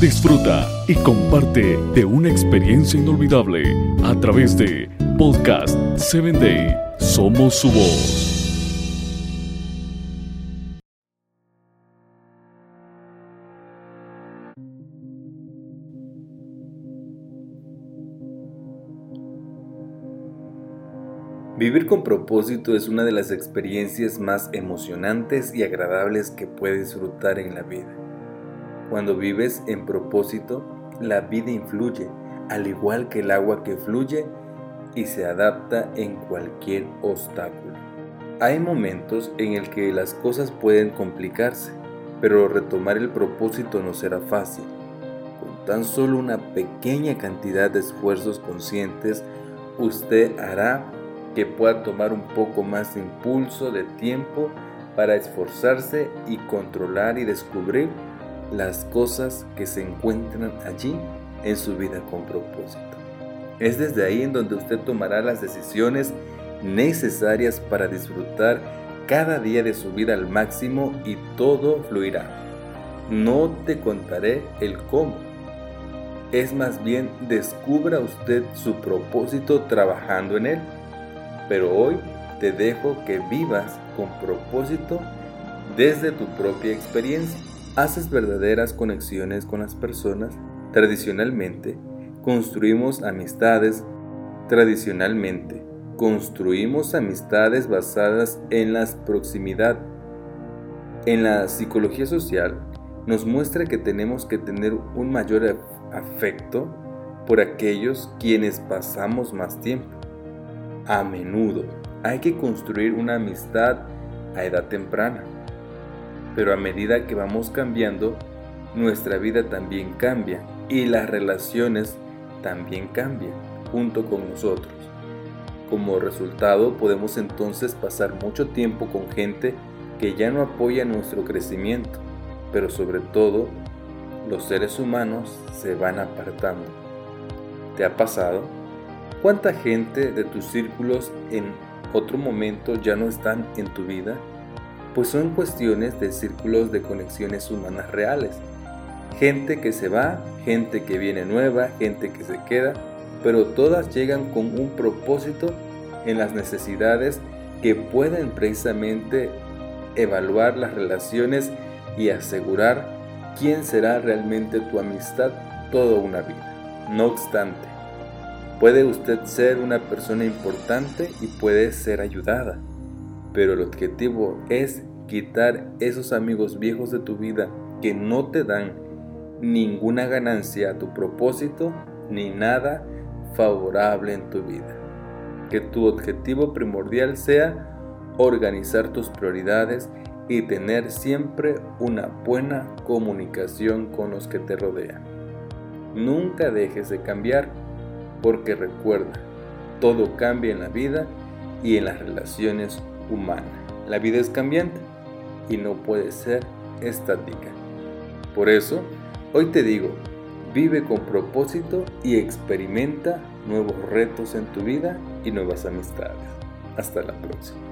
Disfruta y comparte de una experiencia inolvidable a través de Podcast 7 Day. Somos su voz. Vivir con propósito es una de las experiencias más emocionantes y agradables que puedes disfrutar en la vida. Cuando vives en propósito, la vida influye, al igual que el agua que fluye y se adapta en cualquier obstáculo. Hay momentos en el que las cosas pueden complicarse, pero retomar el propósito no será fácil. Con tan solo una pequeña cantidad de esfuerzos conscientes, usted hará que pueda tomar un poco más de impulso, de tiempo para esforzarse y controlar y descubrir las cosas que se encuentran allí en su vida con propósito. Es desde ahí en donde usted tomará las decisiones necesarias para disfrutar cada día de su vida al máximo y todo fluirá. No te contaré el cómo. Es más bien descubra usted su propósito trabajando en él pero hoy te dejo que vivas con propósito desde tu propia experiencia. Haces verdaderas conexiones con las personas. Tradicionalmente, construimos amistades. Tradicionalmente, construimos amistades basadas en la proximidad. En la psicología social, nos muestra que tenemos que tener un mayor afecto por aquellos quienes pasamos más tiempo a menudo. Hay que construir una amistad a edad temprana. Pero a medida que vamos cambiando, nuestra vida también cambia y las relaciones también cambian junto con nosotros. Como resultado podemos entonces pasar mucho tiempo con gente que ya no apoya nuestro crecimiento, pero sobre todo los seres humanos se van apartando. ¿Te ha pasado? ¿Cuánta gente de tus círculos en otro momento ya no están en tu vida? Pues son cuestiones de círculos de conexiones humanas reales. Gente que se va, gente que viene nueva, gente que se queda, pero todas llegan con un propósito en las necesidades que pueden precisamente evaluar las relaciones y asegurar quién será realmente tu amistad toda una vida. No obstante, Puede usted ser una persona importante y puede ser ayudada, pero el objetivo es quitar esos amigos viejos de tu vida que no te dan ninguna ganancia a tu propósito ni nada favorable en tu vida. Que tu objetivo primordial sea organizar tus prioridades y tener siempre una buena comunicación con los que te rodean. Nunca dejes de cambiar porque recuerda, todo cambia en la vida y en las relaciones La vida es cambiante y no puede ser estática. Por eso, hoy te digo, vive con propósito y experimenta nuevos retos en tu vida y nuevas amistades. Hasta la próxima.